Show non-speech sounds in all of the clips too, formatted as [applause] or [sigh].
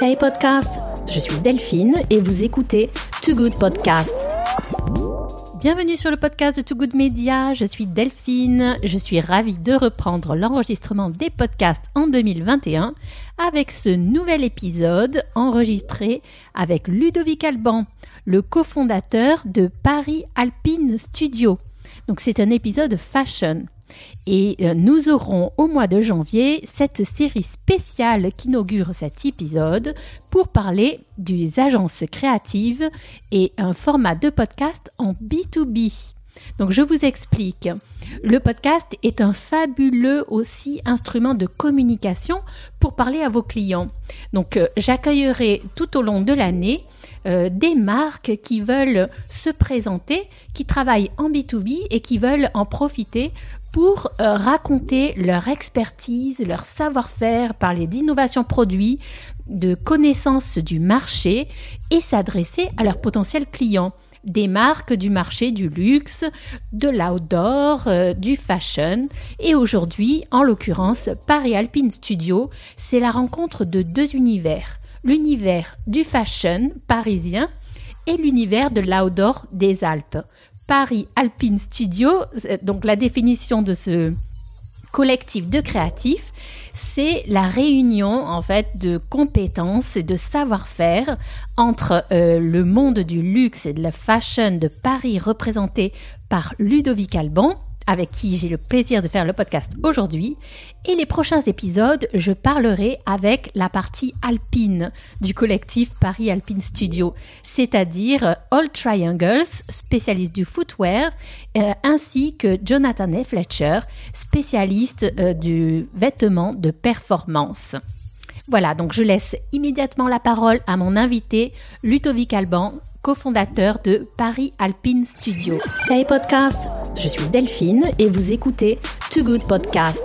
Hey podcast, je suis Delphine et vous écoutez Too Good Podcast. Bienvenue sur le podcast de Too Good Media, je suis Delphine, je suis ravie de reprendre l'enregistrement des podcasts en 2021 avec ce nouvel épisode enregistré avec Ludovic Alban, le cofondateur de Paris Alpine Studio. Donc c'est un épisode fashion. Et euh, nous aurons au mois de janvier cette série spéciale qui inaugure cet épisode pour parler des agences créatives et un format de podcast en B2B. Donc je vous explique. Le podcast est un fabuleux aussi instrument de communication pour parler à vos clients. Donc euh, j'accueillerai tout au long de l'année euh, des marques qui veulent se présenter, qui travaillent en B2B et qui veulent en profiter pour euh, raconter leur expertise, leur savoir-faire, parler d'innovation produit, de connaissance du marché et s'adresser à leurs potentiels clients. Des marques du marché du luxe, de l'outdoor, euh, du fashion. Et aujourd'hui, en l'occurrence, Paris Alpine Studio, c'est la rencontre de deux univers. L'univers du fashion parisien et l'univers de l'outdoor des Alpes. Paris Alpine Studio, euh, donc la définition de ce collectif de créatifs, c'est la réunion en fait de compétences et de savoir-faire entre euh, le monde du luxe et de la fashion de Paris représenté par Ludovic Alban avec qui j'ai le plaisir de faire le podcast aujourd'hui. Et les prochains épisodes, je parlerai avec la partie alpine du collectif Paris Alpine Studio, c'est-à-dire All Triangles, spécialiste du footwear, euh, ainsi que Jonathan F. Fletcher, spécialiste euh, du vêtement de performance. Voilà, donc je laisse immédiatement la parole à mon invité, Ludovic Alban, cofondateur de Paris Alpine Studio. Hey podcast, je suis Delphine et vous écoutez Too Good Podcast.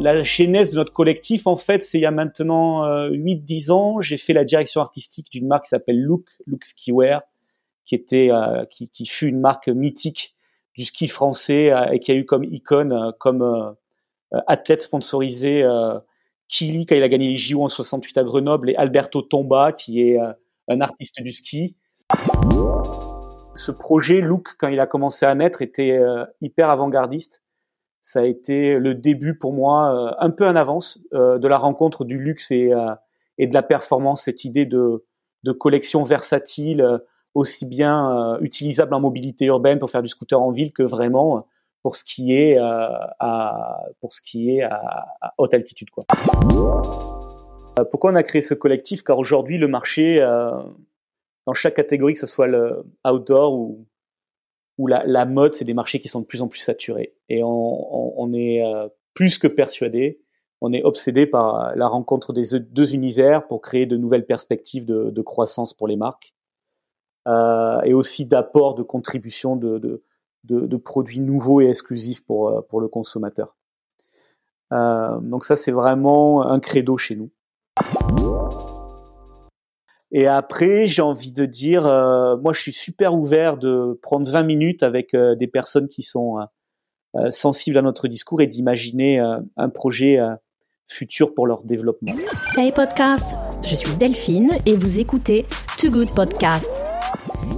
La genèse de notre collectif, en fait, c'est il y a maintenant 8-10 euh, ans, j'ai fait la direction artistique d'une marque qui s'appelle Look, Look Skiwear, qui était, euh, qui, qui, fut une marque mythique du ski français euh, et qui a eu comme icône, comme athlète sponsorisé Kili quand il a gagné les JO en 68 à Grenoble et Alberto Tomba qui est un artiste du ski. Ce projet Look, quand il a commencé à naître, était euh, hyper avant-gardiste. Ça a été le début pour moi, euh, un peu en avance, euh, de la rencontre du luxe et, de la performance, cette idée de, collection versatile, aussi bien utilisable en mobilité urbaine pour faire du scooter en ville que vraiment pour ce qui est à, pour ce qui est à, à haute altitude quoi. Euh, pourquoi on a créé ce collectif? Car aujourd'hui, le marché, euh, dans chaque catégorie, que ce soit le outdoor ou, ou la, la mode, c'est des marchés qui sont de plus en plus saturés. Et on, on, est euh, plus que persuadé, on est obsédé par la rencontre des deux univers pour créer de nouvelles perspectives de, de croissance pour les marques euh, et aussi d'apport, de contribution de, de, de, produits nouveaux et exclusifs pour, pour le consommateur. Euh, donc ça, c'est vraiment un credo chez nous. Et après, j'ai envie de dire, euh, moi, je suis super ouvert de prendre 20 minutes avec euh, des personnes qui sont euh, sensibles à notre discours et d'imaginer un projet futur pour leur développement. Hey podcast, je suis Delphine et vous écoutez Too Good Podcast.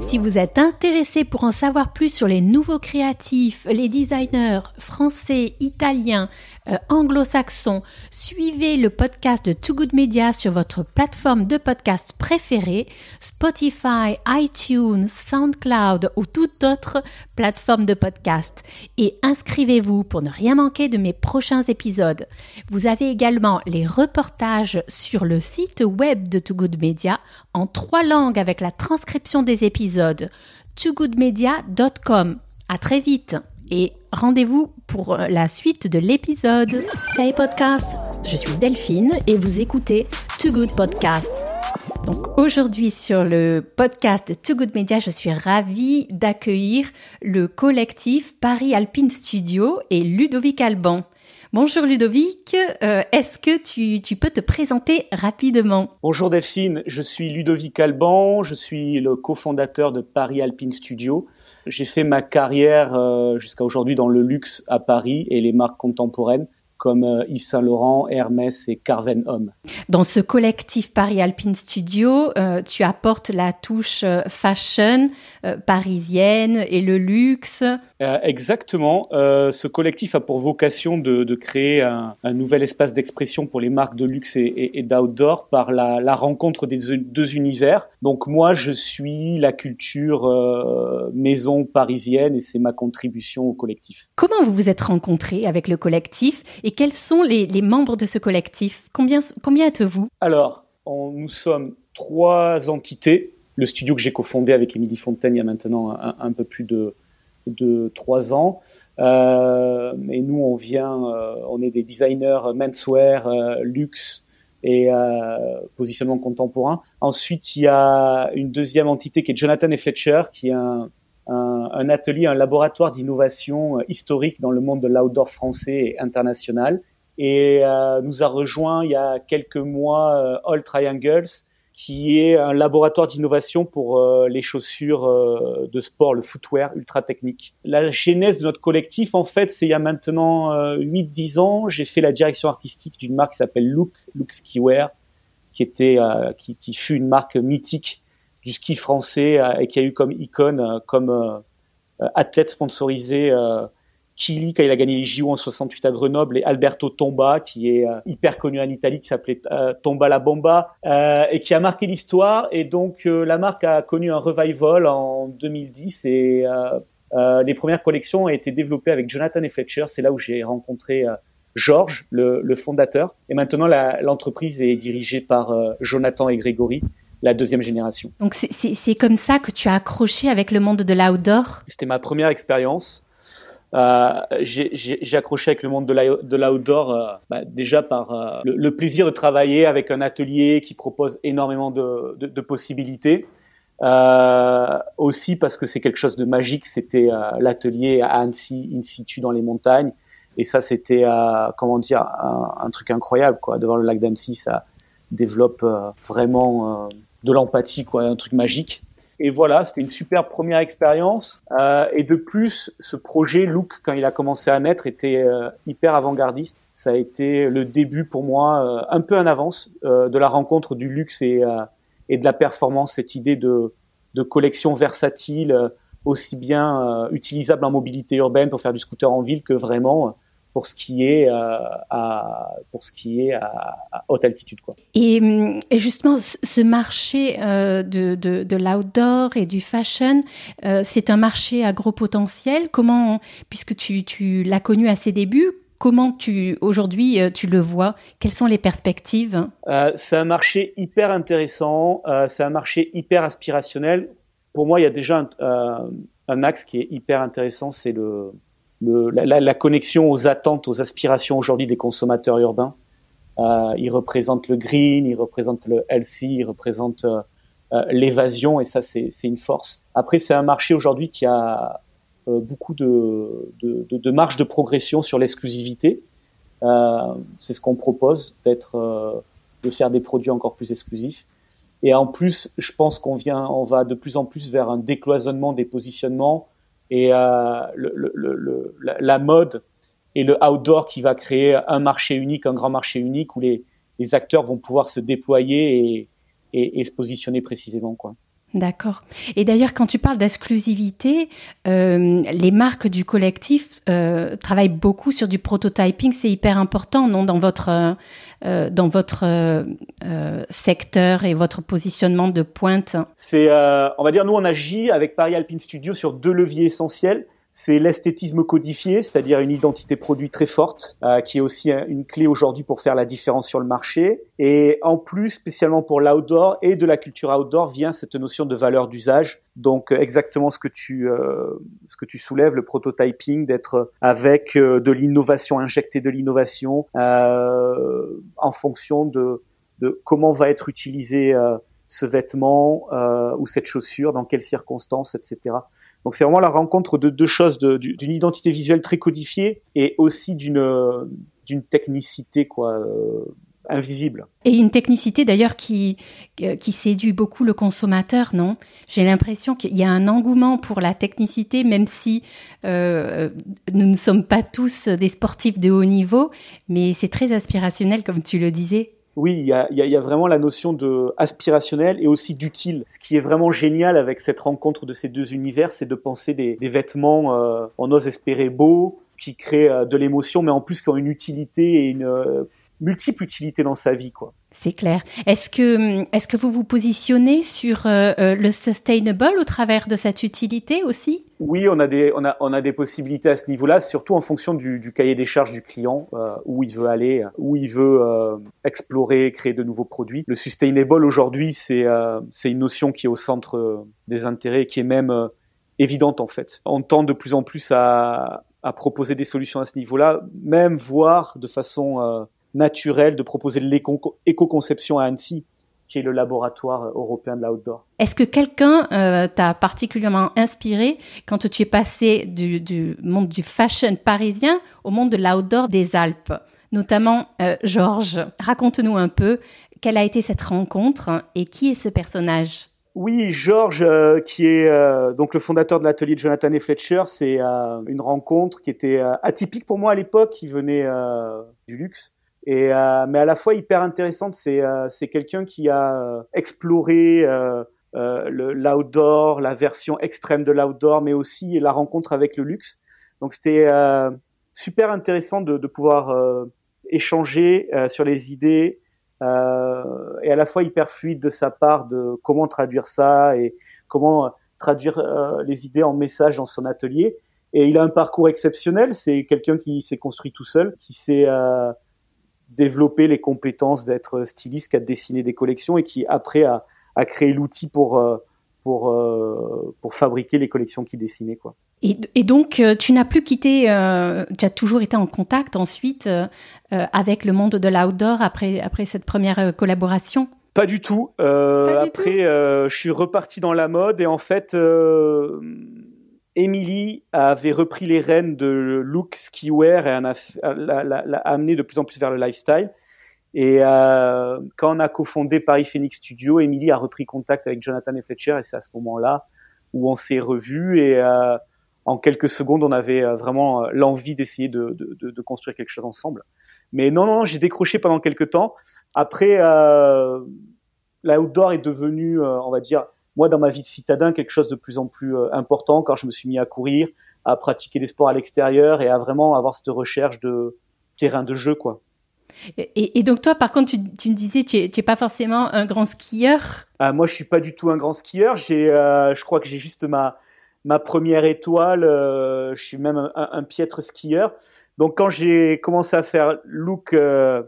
Si vous êtes intéressé pour en savoir plus sur les nouveaux créatifs, les designers français, italiens, euh, anglo-saxons, suivez le podcast de Too Good Media sur votre plateforme de podcast préférée, Spotify, iTunes, SoundCloud ou toute autre plateforme de podcast. Et inscrivez-vous pour ne rien manquer de mes prochains épisodes. Vous avez également les reportages sur le site web de Too Good Media en trois langues avec la transcription des épisodes. TooGoodMedia.com. À très vite et rendez-vous pour euh, la suite de l'épisode. Hey podcast, je suis Delphine et vous écoutez Too Good Podcast. Donc aujourd'hui sur le podcast Too Good Media, je suis ravie d'accueillir le collectif Paris Alpine Studio et Ludovic Alban. Bonjour Ludovic, euh, est-ce que tu, peux te présenter rapidement Bonjour Delphine, je suis Ludovic Alban, je suis le cofondateur de Paris Alpine Studio. J'ai fait ma carrière euh, jusqu'à aujourd'hui dans le luxe à Paris et les marques contemporaines comme euh, Yves Saint Laurent, Hermès et Carven Homme. Dans ce collectif Paris Alpine Studio, euh, tu apportes la touche euh, fashion parisienne et le luxe. exactement. ce collectif a pour vocation de, créer un, nouvel espace d'expression pour les marques de luxe et, d'outdoor par la, rencontre des deux univers. Donc moi, je suis la culture maison parisienne et c'est ma contribution au collectif. Comment vous vous êtes rencontrés avec le collectif et quels sont les, membres de ce collectif? Combien, êtes-vous? Alors, nous sommes trois entités. Le studio que j'ai cofondé avec Émilie Fontaine il y a maintenant un, peu plus de, trois ans. Euh, et nous, on vient, euh, on est des designers menswear, euh, luxe et euh, positionnement contemporain. Ensuite, il y a une deuxième entité qui est Jonathan et Fletcher, qui est un, un, atelier, un laboratoire d'innovation euh, historique dans le monde de l'outdoor français et international. Et euh, nous a rejoint il y a quelques mois euh, All Triangles, qui est un laboratoire d'innovation pour euh, les chaussures de sport, le footwear ultra technique. La genèse de notre collectif, en fait, c'est il y a maintenant 8-10 ans, j'ai fait la direction artistique d'une marque qui s'appelle Look, Look Skiwear, qui était, qui, qui, fut une marque mythique du ski français euh, et qui a eu comme icône, euh, comme euh, athlète sponsorisé Kili quand il a gagné les JO en 68 à Grenoble et Alberto Tomba qui est hyper connu en Italie qui s'appelait Tomba la Bomba et qui a marqué l'histoire. Et donc la marque a connu un revival en 2010 et les premières collections ont été développées avec Jonathan et Fletcher. C'est là où j'ai rencontré Georges le, le, fondateur. Et maintenant l'entreprise est dirigée par Jonathan et Grégory la deuxième génération. Donc c'est comme ça que tu as accroché avec le monde de l'outdoor? C'était ma première expérience. Euh, j'ai accroché avec le monde de l'outdoor euh, bah, déjà par euh, le, plaisir de travailler avec un atelier qui propose énormément de, de, de possibilités. Aussi parce que c'est quelque chose de magique. C'était l'atelier à Annecy, in situ dans les montagnes, et ça c'était comment dire un, un, truc incroyable quoi. Devant le lac d'Annecy, ça développe vraiment de l'empathie, quoi, un truc magique. Et voilà, c'était une super première expérience. Euh, et de plus, ce projet Look, quand il a commencé à naître, était euh, hyper avant-gardiste. Ça a été le début pour moi, euh, un peu en avance, de la rencontre du luxe et, et de la performance. Cette idée de, de collection versatile, aussi bien utilisable en mobilité urbaine pour faire du scooter en ville que vraiment pour ce qui est euh, à pour ce qui est à, haute altitude quoi. Et, justement ce marché euh, de, de, de l'outdoor et du fashion, euh, c'est un marché à gros potentiel. Comment, puisque tu, tu l'as connu à ses débuts, comment tu aujourd'hui tu le vois? Quelles sont les perspectives? C'est un marché hyper intéressant. c'est un marché hyper aspirationnel. Pour moi, il y a déjà un, un axe qui est hyper intéressant, c'est le le, la, la, connexion aux attentes, aux aspirations aujourd'hui des consommateurs urbains. Euh, il représente le green, il représente le healthy, il représente euh, euh l'évasion et ça c'est une force. Après c'est un marché aujourd'hui qui a euh, beaucoup de, de, de, de, marge de progression sur l'exclusivité. Euh, c'est ce qu'on propose, d'être, de faire des produits encore plus exclusifs. Et en plus, je pense qu'on vient, on va de plus en plus vers un décloisonnement des positionnements et euh, le, le, la, mode et le outdoor qui va créer un marché unique, un grand marché unique où les, les acteurs vont pouvoir se déployer et, et, et se positionner précisément. Quoi. D'accord. Et d'ailleurs, quand tu parles d'exclusivité, euh, les marques du collectif euh, travaillent beaucoup sur du prototyping. C'est hyper important, non, dans votre euh, dans votre secteur et votre positionnement de pointe? C'est, on va dire, nous on agit avec Paris Alpine Studio sur deux leviers essentiels c'est l'esthétisme codifié, c'est-à-dire une identité produit très forte, euh, qui est aussi une clé aujourd'hui pour faire la différence sur le marché. Et en plus, spécialement pour l'outdoor et de la culture outdoor, vient cette notion de valeur d'usage. Donc euh, exactement ce que tu euh, ce que tu soulèves, le prototyping, d'être avec de l'innovation, injecter de l'innovation en fonction de de comment va être utilisé ce vêtement ou cette chaussure, dans quelles circonstances, etc. Donc c'est vraiment la rencontre de deux choses, d'une identité visuelle très codifiée et aussi d'une d'une technicité quoi, euh, invisible. Et une technicité d'ailleurs qui, qui séduit beaucoup le consommateur, non? J'ai l'impression qu'il y a un engouement pour la technicité, même si euh, nous ne sommes pas tous des sportifs de haut niveau, mais c'est très aspirationnel, comme tu le disais. Oui, il y a, y a, vraiment la notion de aspirationnel et aussi d'utile. Ce qui est vraiment génial avec cette rencontre de ces deux univers, c'est de penser des, des vêtements, euh, on ose espérer beaux, qui créent euh, de l'émotion, mais en plus qui ont une utilité et une euh, multiple utilité dans sa vie, quoi. C'est clair. Est-ce que, est-ce que vous vous positionnez sur euh, le sustainable au travers de cette utilité aussi? Oui, on a des, on a, on a des possibilités à ce niveau-là, surtout en fonction du, du cahier des charges du client, où il veut aller, où il veut explorer, créer de nouveaux produits. Le sustainable aujourd'hui, c'est, c'est une notion qui est au centre des intérêts, qui est même évidente en fait. On tend de plus en plus à, à proposer des solutions à ce niveau-là, même voir de façon euh, naturelle de proposer l'éco-conception à Annecy, qui est le laboratoire euh, européen de l'outdoor. Est-ce que quelqu'un euh, t'a particulièrement inspiré quand tu es passé du, du, monde du fashion parisien au monde de l'outdoor des Alpes Notamment Georges? Raconte-nous un peu quelle a été cette rencontre et qui est ce personnage? Oui, Georges, euh, qui est euh, donc le fondateur de l'atelier de Jonathan et Fletcher, c'est euh, une rencontre qui était atypique pour moi à l'époque, qui venait du luxe, et mais à la fois hyper intéressante. C'est c'est quelqu'un qui a exploré l'outdoor, la version extrême de l'outdoor, mais aussi la rencontre avec le luxe. Donc c'était super intéressant de, de pouvoir échanger sur les idées euh, et à la fois hyper fluide de sa part de comment traduire ça et comment traduire euh, les idées en messages dans son atelier. Et il a un parcours exceptionnel. C'est quelqu'un qui s'est construit tout seul, qui s'est euh, développé les compétences d'être styliste, qui a dessiné des collections et qui après a, a créé l'outil pour euh, pour pour fabriquer les collections qu'il dessinait quoi. Et, donc, euh, tu n'as plus quitté, euh, tu as toujours été en contact ensuite euh, avec le monde de l'outdoor après, après cette première collaboration? Pas du tout. après, je suis reparti dans la mode et en fait, Emily avait repris les rênes de Look Skiwear et l'a amené de plus en plus vers le lifestyle. Et quand on a cofondé Paris Phoenix Studio, Emily a repris contact avec Jonathan et Fletcher et c'est à ce moment-là où on s'est revus et en quelques secondes, on avait euh, vraiment euh, l'envie d'essayer de, de, de, construire quelque chose ensemble. Mais non, non, j'ai décroché pendant quelques temps. Après, euh, l'outdoor est devenu, euh, on va dire, moi dans ma vie de citadin, quelque chose de plus en plus important quand je me suis mis à courir, à pratiquer des sports à l'extérieur et à vraiment avoir cette recherche de terrain de jeu, quoi. Et, et donc toi, par contre, tu, tu me disais, tu n'es pas forcément un grand skieur. Ah, moi, je suis pas du tout un grand skieur. J'ai, je crois que j'ai juste ma ma première étoile. Euh, je suis même un, piètre skieur. Donc quand j'ai commencé à faire look euh,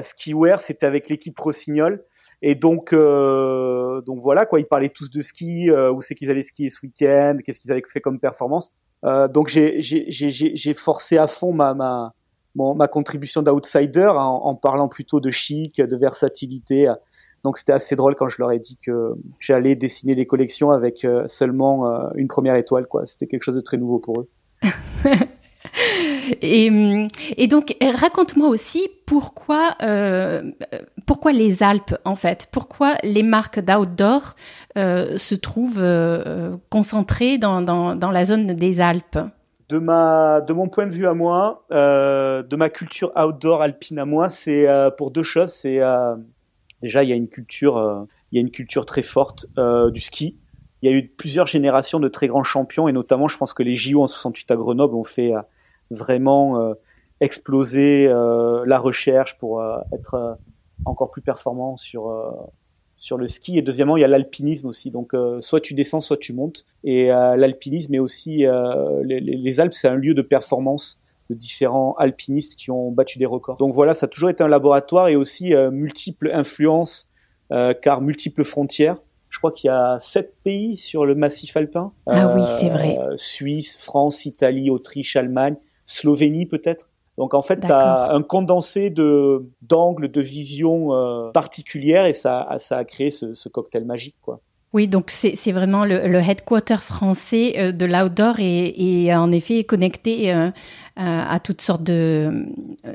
skiwear, c'était avec l'équipe Rossignol. Et donc, euh, donc voilà quoi, ils parlaient tous de ski, où c'est qu'ils allaient skier ce week-end, qu'est-ce qu'ils avaient fait comme performance. donc j'ai forcé à fond ma ma ma contribution d'outsider en, en, parlant plutôt de chic, de versatilité, donc c'était assez drôle quand je leur ai dit que j'allais dessiner des collections avec euh, seulement euh, une première étoile. C'était quelque chose de très nouveau pour eux. [laughs] et, et, donc, raconte-moi aussi pourquoi, euh, pourquoi les Alpes, en fait, pourquoi les marques d'outdoor se trouvent concentrées dans, dans, dans, la zone des Alpes? De, ma, de mon point de vue à moi, de ma culture outdoor alpine à moi, c'est pour deux choses. C'est Déjà, il y a une culture, euh, il y a une culture très forte euh, du ski. Il y a eu plusieurs générations de très grands champions et notamment, je pense que les JO en 68 à Grenoble ont fait euh, vraiment exploser la recherche pour être encore plus performant sur sur le ski. Et deuxièmement, il y a l'alpinisme aussi. Donc, soit tu descends, soit tu montes. Et l'alpinisme est aussi les, les, Alpes, c'est un lieu de performance de différents alpinistes qui ont battu des records. Donc voilà, ça a toujours été un laboratoire et aussi euh, multiples influences, euh, car multiples frontières. Je crois qu'il y a sept pays sur le massif alpin. Ah oui, c'est vrai. Euh, Suisse, France, Italie, Autriche, Allemagne, Slovénie peut-être. Donc en fait, tu as un condensé de d'angles, de visions particulières et ça, ça a créé ce, ce cocktail magique, quoi. Oui, donc c'est vraiment le, le, headquarter français de l'outdoor et, et, en effet connecté à toutes sortes de,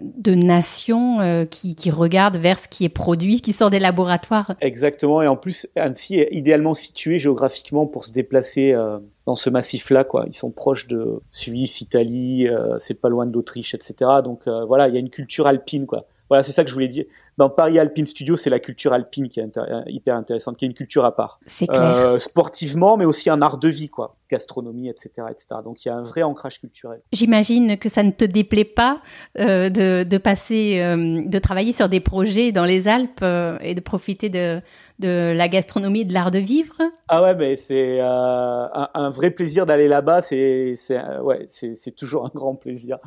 de nations qui, qui, regardent vers ce qui est produit, qui sort des laboratoires. Exactement, et en plus Annecy est idéalement situé géographiquement pour se déplacer dans ce massif-là. Quoi. Ils sont proches de Suisse, Italie, c'est pas loin d'Autriche, etc. Donc voilà, il y a une culture alpine. Quoi. Voilà, c'est ça que je voulais dire dans Paris Alpine Studio, c'est la culture alpine qui est hyper intéressante, qui est une culture à part. C'est clair. Euh, sportivement, mais aussi un art de vie, quoi. Gastronomie, etc., etc. Donc il y a un vrai ancrage culturel. J'imagine que ça ne te déplaît pas euh, de, de, passer, euh, de travailler sur des projets dans les Alpes et de profiter de, de la gastronomie et de l'art de vivre? Ah ouais, mais c'est un, un, vrai plaisir d'aller là-bas. C'est, c'est, ouais, c'est, c'est toujours un grand plaisir.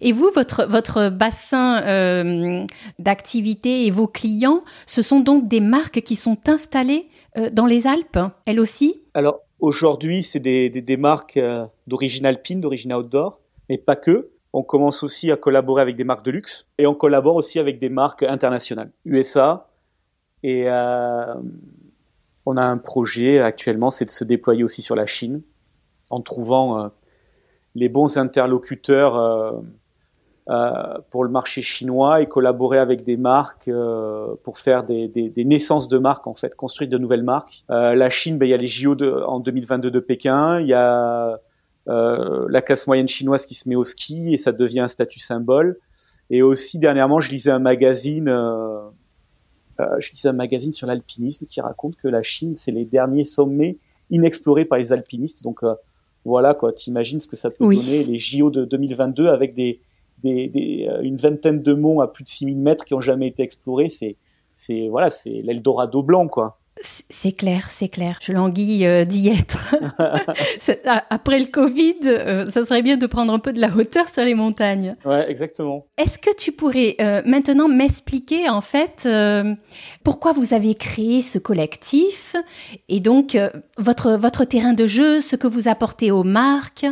Et vous, votre votre bassin d'activité et vos clients, ce sont donc des marques qui sont installées euh, dans les Alpes, elles aussi? Alors aujourd'hui, c'est des, des, marques euh, d'origine alpine, d'origine outdoor, mais pas que. On commence aussi à collaborer avec des marques de luxe et on collabore aussi avec des marques internationales, USA. Et euh, on a un projet actuellement, c'est de se déployer aussi sur la Chine en trouvant les bons interlocuteurs euh, pour le marché chinois et collaborer avec des marques euh, pour faire des, des, des, naissances de marques en fait, construire de nouvelles marques. Euh, la Chine, ben, il y a les JO de, en 2022 de Pékin, il y a euh, la classe moyenne chinoise qui se met au ski et ça devient un statut symbole. Et aussi dernièrement, je lisais un magazine, euh, je lisais un magazine sur l'alpinisme qui raconte que la Chine, c'est les derniers sommets inexplorés par les alpinistes. Donc voilà quoi, t'imagines ce que ça peut donner les JO de 2022 avec des euh, une vingtaine de monts à plus de 6000 mètres qui ont jamais été explorés, c'est, c'est voilà, c'est l'Eldorado blanc, quoi. C'est clair, c'est clair. Je languis euh, d'y être. [laughs] Après le Covid, euh, ça serait bien de prendre un peu de la hauteur sur les montagnes. Ouais, exactement. Est-ce que tu pourrais euh, maintenant m'expliquer en fait pourquoi vous avez créé ce collectif et donc votre votre terrain de jeu, ce que vous apportez aux marques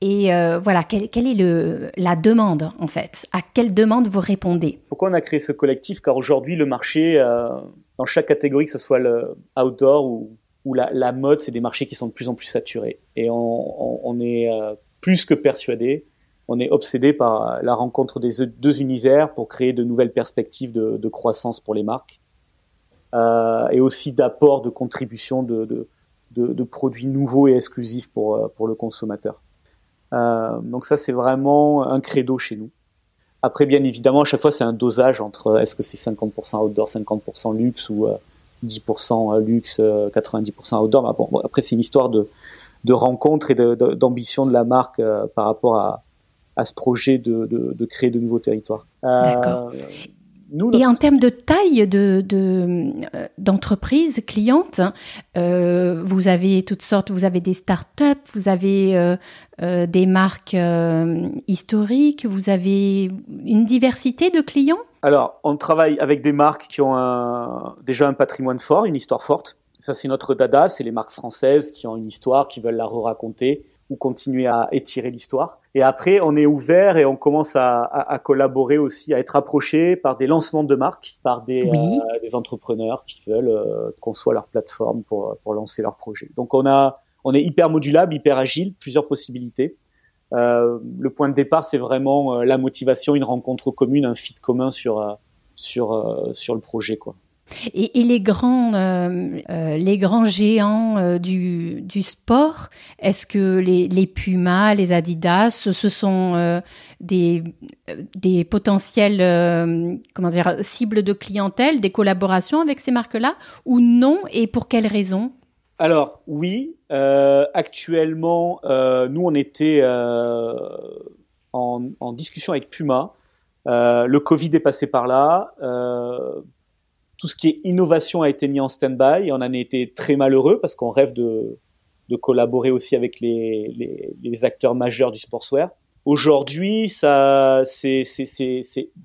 et voilà quelle, quelle est le la demande en fait? À quelle demande vous répondez? Pourquoi on a créé ce collectif? Car aujourd'hui le marché dans chaque catégorie, que ce soit le outdoor ou, la, mode, c'est des marchés qui sont de plus en plus saturés. Et on, est euh, plus que persuadé, on est obsédé par la rencontre des deux univers pour créer de nouvelles perspectives de, croissance pour les marques euh, et aussi d'apport, de contribution de, produits nouveaux et exclusifs pour, euh, le consommateur. Euh, donc ça, c'est vraiment un credo chez nous. Après, bien évidemment, à chaque fois, c'est un dosage entre euh, est-ce que c'est 50% outdoor, 50% luxe ou 10% euh, euh, luxe, 90% outdoor. Après, c'est une histoire de, de rencontre et d'ambition de, la marque par rapport à, ce projet de, créer de nouveaux territoires. Et en termes de taille de, d'entreprise cliente, euh, vous avez toutes sortes, vous avez des startups, vous avez euh, euh, des marques historiques, vous avez une diversité de clients? Alors, on travaille avec des marques qui ont un, déjà un patrimoine fort, une histoire forte. Ça, c'est notre dada, c'est les marques françaises qui ont une histoire, qui veulent la re-raconter ou continuer à étirer l'histoire. Et après, on est ouvert et on commence à, à, à, collaborer aussi, à être approché par des lancements de marques, par des, euh, des entrepreneurs qui veulent euh, qu'on soit leur plateforme pour, pour lancer leur projet. Donc on a, on est hyper modulable, hyper agile, plusieurs possibilités. Euh, le point de départ, c'est vraiment euh, la motivation, une rencontre commune, un fit commun sur sur sur le projet, quoi. Et, les grands, euh, euh, les grands géants euh, du, sport, est-ce que les, les Pumas, les Adidas, ce sont des, des potentiels, comment dire, cibles de clientèle, des collaborations avec ces marques-là, ou non, et pour quelles raisons? Alors oui, actuellement, nous on était en, discussion avec Puma. le Covid est passé par là tout ce qui est innovation a été mis en stand-by et on en a été très malheureux parce qu'on rêve de, de, collaborer aussi avec les, les, acteurs majeurs du sportswear. Aujourd'hui, ça, c'est,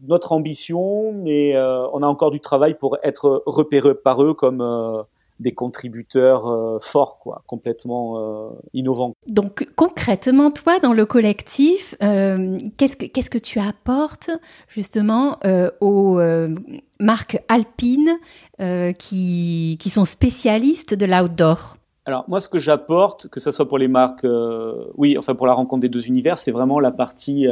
notre ambition, mais euh, on a encore du travail pour être repéré par eux comme euh, des contributeurs euh, forts, quoi, complètement euh, innovants. Donc concrètement, toi, dans le collectif, euh, qu'est-ce que qu'est-ce que tu apportes justement aux marques alpines qui qui sont spécialistes de l'outdoor? Alors moi, ce que j'apporte, que ce soit pour les marques, oui, enfin pour la rencontre des deux univers, c'est vraiment la partie,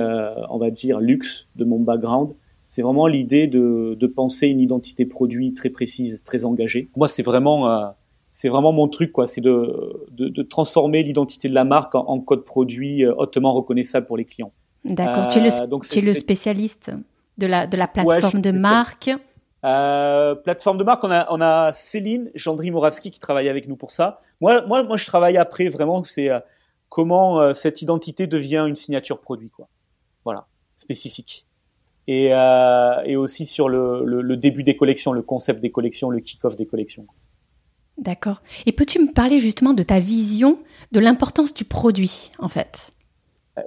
on va dire, luxe de mon background. C'est vraiment l'idée de, de, penser une identité produit très précise, très engagée. Moi, c'est vraiment, euh, c'est vraiment mon truc, quoi. C'est de, de, de, transformer l'identité de la marque en, code produit euh, hautement reconnaissable pour les clients. D'accord. tu es le, euh, tu es le spécialiste de la, de la plateforme de marque. Euh, plateforme de marque, on a, on a Céline Gendry Moravski qui travaille avec nous pour ça. Moi, moi, moi, je travaille après vraiment, c'est comment cette identité devient une signature produit, quoi. Voilà, spécifique et, euh, et aussi sur le, le, le, début des collections, le concept des collections, le kick-off des collections. D'accord. Et peux-tu me parler justement de ta vision de l'importance du produit, en fait?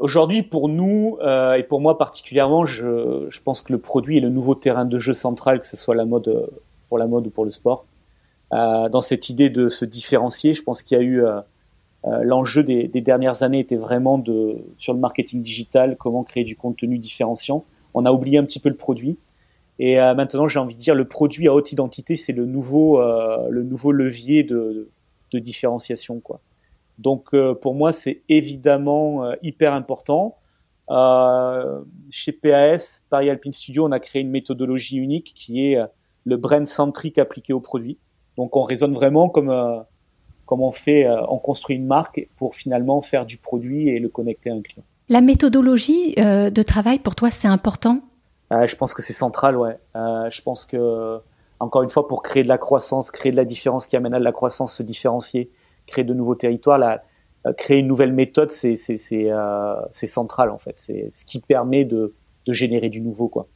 Aujourd'hui, pour nous, euh, et pour moi particulièrement, je, je, pense que le produit est le nouveau terrain de jeu central, que ce soit la mode, pour la mode ou pour le sport. Euh, dans cette idée de se différencier, je pense qu'il y a eu... Euh, euh, l'enjeu des, des, dernières années était vraiment de, sur le marketing digital, comment créer du contenu différenciant on a oublié un petit peu le produit. Et euh, maintenant, j'ai envie de dire, le produit à haute identité, c'est le nouveau, euh, le nouveau levier de, différenciation, quoi. Donc, euh, pour moi, c'est évidemment hyper important. chez PAS, Paris Alpine Studio, on a créé une méthodologie unique qui est le brand centric appliqué au produit. Donc, on raisonne vraiment comme comme on fait, on construit une marque pour finalement faire du produit et le connecter à un client. La méthodologie euh, de travail pour toi, c'est important? Euh, Je pense que c'est central, ouais. Euh, je pense que, encore une fois, pour créer de la croissance, créer de la différence qui amène à de la croissance, se différencier, créer de nouveaux territoires, la, créer une nouvelle méthode, c'est central en fait. C'est ce qui permet de, de générer du nouveau, quoi.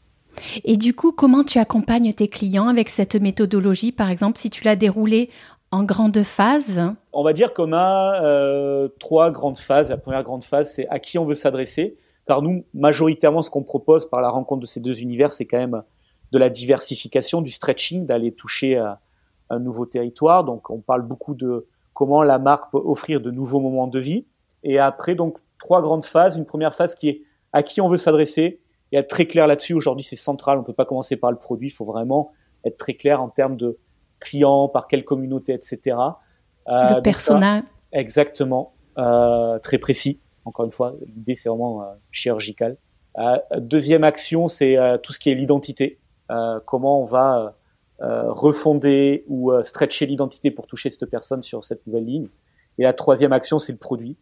Et du coup, comment tu accompagnes tes clients avec cette méthodologie? Par exemple, si tu l'as déroulée en grande phase On va dire qu'on a euh, trois grandes phases. La première grande phase, c'est à qui on veut s'adresser. Car nous, majoritairement, ce qu'on propose par la rencontre de ces deux univers, c'est quand même de la diversification, du stretching, d'aller toucher à un nouveau territoire. Donc, on parle beaucoup de comment la marque peut offrir de nouveaux moments de vie. Et après, donc, trois grandes phases. Une première phase qui est à qui on veut s'adresser et être très clair là-dessus. Aujourd'hui, c'est central. On peut pas commencer par le produit. Il faut vraiment être très clair en termes de clients, par quelle communauté, etc. Euh, le persona. exactement, euh, très précis. Encore une fois, l'idée c'est vraiment euh, chirurgical. deuxième action, c'est tout ce qui est l'identité. comment on va refonder ou stretcher l'identité pour toucher cette personne sur cette nouvelle ligne. Et la troisième action, c'est le produit.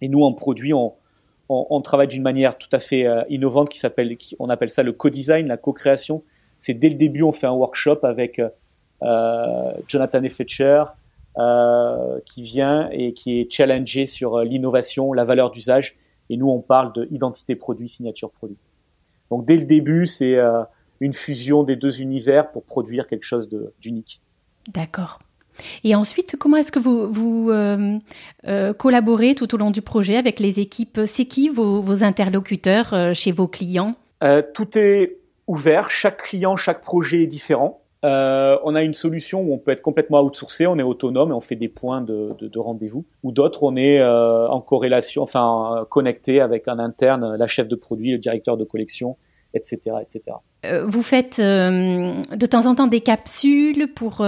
Et nous, en produit, on, on, on travaille d'une manière tout à fait innovante qui s'appelle, on appelle ça le co-design, la co-création. C'est dès le début, on fait un workshop avec euh, Jonathan et Fletcher, euh, qui vient et qui est challengé sur euh, l'innovation, la valeur d'usage. Et nous, on parle de identité produit, signature produit. Donc dès le début, c'est une fusion des deux univers pour produire quelque chose d'unique. D'accord. Et ensuite, comment est-ce que vous, vous collaborez tout au long du projet avec les équipes? C'est qui vos, vos interlocuteurs chez vos clients? Tout est ouvert. Chaque client, chaque projet est différent. Euh, on a une solution où on peut être complètement outsourcé, on est autonome et on fait des points de, rendez-vous. Ou d'autres, on est euh, en corrélation, enfin connecté avec un interne, la chef de produit, le directeur de collection, etc., etc. Euh, vous faites de temps en temps des capsules pour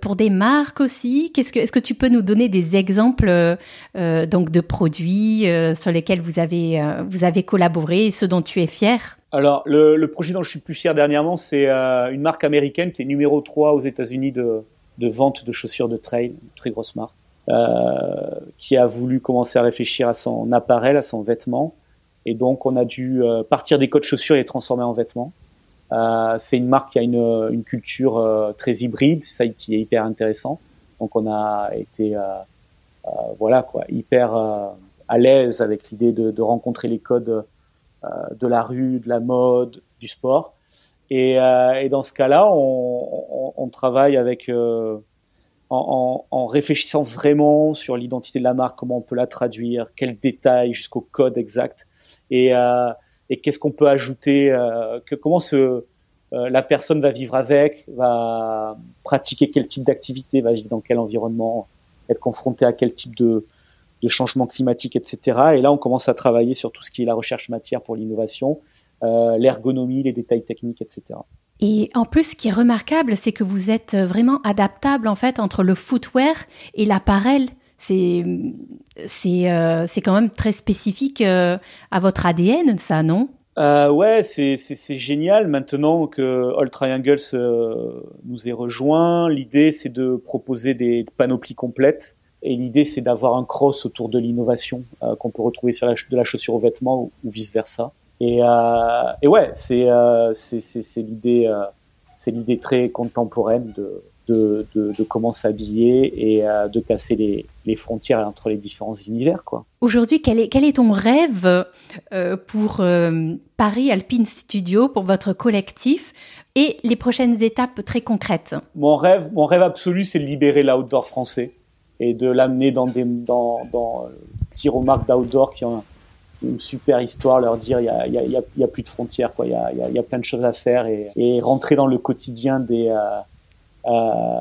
pour des marques aussi. Qu'est-ce que est-ce que tu peux nous donner des exemples donc de produits sur lesquels vous avez vous avez collaboré et ceux dont tu es fier? Alors, le, le, projet dont je suis plus fier dernièrement, c'est euh, une marque américaine qui est numéro 3 aux États-Unis de, de, vente de chaussures de trail, une très grosse marque, euh, qui a voulu commencer à réfléchir à son appareil, à son vêtement. Et donc, on a dû euh, partir des codes chaussures et les transformer en vêtements. Euh, c'est une marque qui a une, une culture euh, très hybride, c'est ça qui est hyper intéressant. Donc, on a été, voilà quoi, hyper à l'aise avec l'idée de, de rencontrer les codes euh, de la rue, de la mode, du sport. Et, euh, dans ce cas-là, on, travaille avec euh, en, réfléchissant vraiment sur l'identité de la marque, comment on peut la traduire, quels détails jusqu'au code exact, et, qu'est-ce qu'on peut ajouter, que, comment la personne va vivre avec, va pratiquer quel type d'activité, va vivre dans quel environnement, être confronté à quel type de, de changement climatique, etc. Et là, on commence à travailler sur tout ce qui est la recherche matière pour l'innovation, euh, l'ergonomie, les détails techniques, etc. Et en plus, ce qui est remarquable, c'est que vous êtes vraiment adaptable en fait entre le footwear et l'appareil. C'est c'est euh, quand même très spécifique euh, à votre ADN, ça, non? Euh, ouais, c'est, c'est, génial. Maintenant que All Triangles euh, nous est rejoint, l'idée c'est de proposer des panoplies complètes. Et l'idée c'est d'avoir un cross autour de l'innovation euh, qu'on peut retrouver sur la, de la chaussure au vêtement ou, vice versa. Et, euh, et ouais, c'est, c'est l'idée, c'est l'idée très contemporaine de, de, de, de comment s'habiller et euh, de casser les, les, frontières entre les différents univers. Quoi. Aujourd'hui, quel est, quel est ton rêve euh, pour euh, Paris Alpine Studio, pour votre collectif et les prochaines étapes très concrètes? Mon rêve, mon rêve absolu, c'est de libérer l'outdoor français et de l'amener dans des dans, dans petits remarques d'outdoor qui ont une super histoire, leur dire il y a, y, a, y a, plus de frontières, quoi. Il y a, y, a, y a plein de choses à faire et, et rentrer dans le quotidien des euh,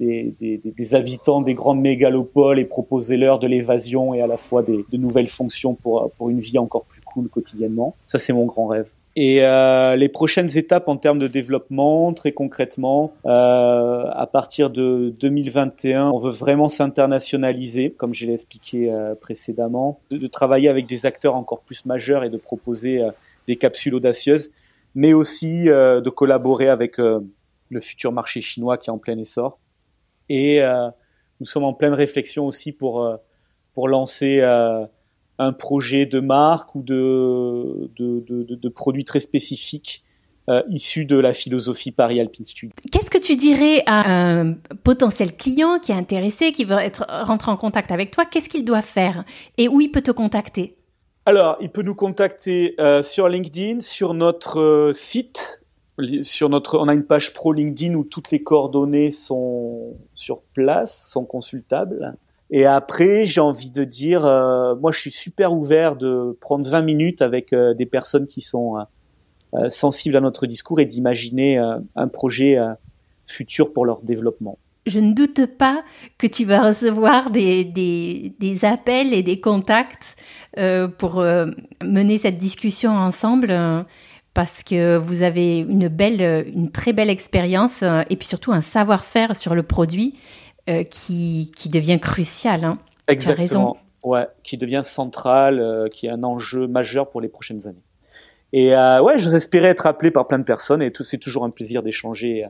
des, des, des, habitants des grandes mégalopoles et proposer-leur de l'évasion et à la fois des, de nouvelles fonctions pour, pour une vie encore plus cool quotidiennement. Ça, c'est mon grand rêve. Et euh, les prochaines étapes en termes de développement, très concrètement, euh, à partir de 2021, on veut vraiment s'internationaliser, comme je l'ai expliqué euh, précédemment, de, de, travailler avec des acteurs encore plus majeurs et de proposer euh, des capsules audacieuses, mais aussi euh, de collaborer avec le futur marché chinois qui est en plein essor. Et euh, nous sommes en pleine réflexion aussi pour, euh, pour lancer euh, un projet de marque ou de, de, de, de produits très spécifiques euh, issus de la philosophie Paris Alpine Studio. Qu'est-ce que tu dirais à un potentiel client qui est intéressé, qui veut être rentrer en contact avec toi? Qu'est-ce qu'il doit faire? Et où il peut te contacter? Alors, il peut nous contacter euh, sur LinkedIn, sur notre euh, site sur notre, on a une page pro LinkedIn où toutes les coordonnées sont sur place, sont consultables. Et après, j'ai envie de dire, euh, moi, je suis super ouvert de prendre 20 minutes avec euh, des personnes qui sont euh, sensibles à notre discours et d'imaginer un projet futur pour leur développement. Je ne doute pas que tu vas recevoir des, des, des appels et des contacts pour mener cette discussion ensemble parce que vous avez une belle, une très belle expérience et puis surtout un savoir-faire sur le produit qui, qui devient crucial. Hein. Exactement. Ouais, qui devient central, euh, qui est un enjeu majeur pour les prochaines années. Et euh, ouais, je vous espérais être appelé par plein de personnes et c'est toujours un plaisir d'échanger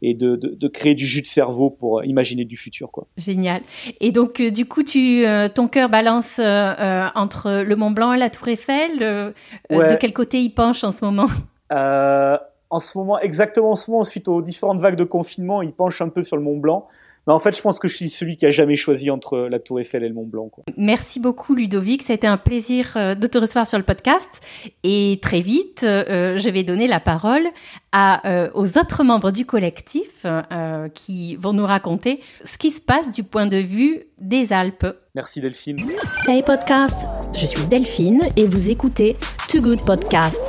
et de, de, de, créer du jus de cerveau pour imaginer du futur. Quoi. Génial. Et donc, euh, du coup, tu, euh, ton cœur balance euh, entre le Mont Blanc et la Tour Eiffel. De quel côté il penche en ce moment? En ce moment, exactement en ce moment, suite aux différentes vagues de confinement, il penche un peu sur le Mont Blanc. Mais en fait, je pense que je suis celui qui a jamais choisi entre la Tour Eiffel et le Mont Blanc. Quoi. Merci beaucoup, Ludovic. Ça a été un plaisir euh, de te recevoir sur le podcast. Et très vite, euh, je vais donner la parole à, euh, aux autres membres du collectif euh, qui vont nous raconter ce qui se passe du point de vue des Alpes. Merci, Delphine. Hey podcast, je suis Delphine et vous écoutez Too Good Podcast.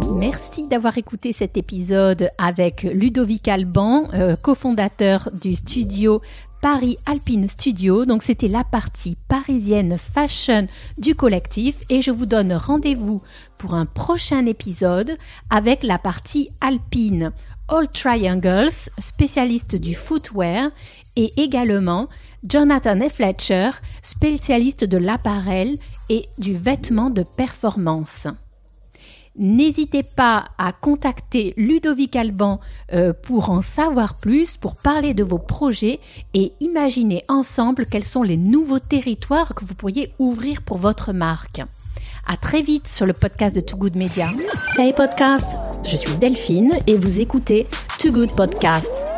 Merci d'avoir écouté cet épisode avec Ludovic Alban, euh, cofondateur du studio Paris Alpine Studio. Donc c'était la partie parisienne fashion du collectif et je vous donne rendez-vous pour un prochain épisode avec la partie alpine. All Triangles, spécialiste du footwear et également Jonathan. Fletcher, spécialiste de l'appareil et du vêtement de performance. N'hésitez pas à contacter Ludovic Alban euh, pour en savoir plus, pour parler de vos projets et imaginer ensemble quels sont les nouveaux territoires que vous pourriez ouvrir pour votre marque. À très vite sur le podcast de Too Good Media. Hey podcast, je suis Delphine et vous écoutez Too Good Podcast.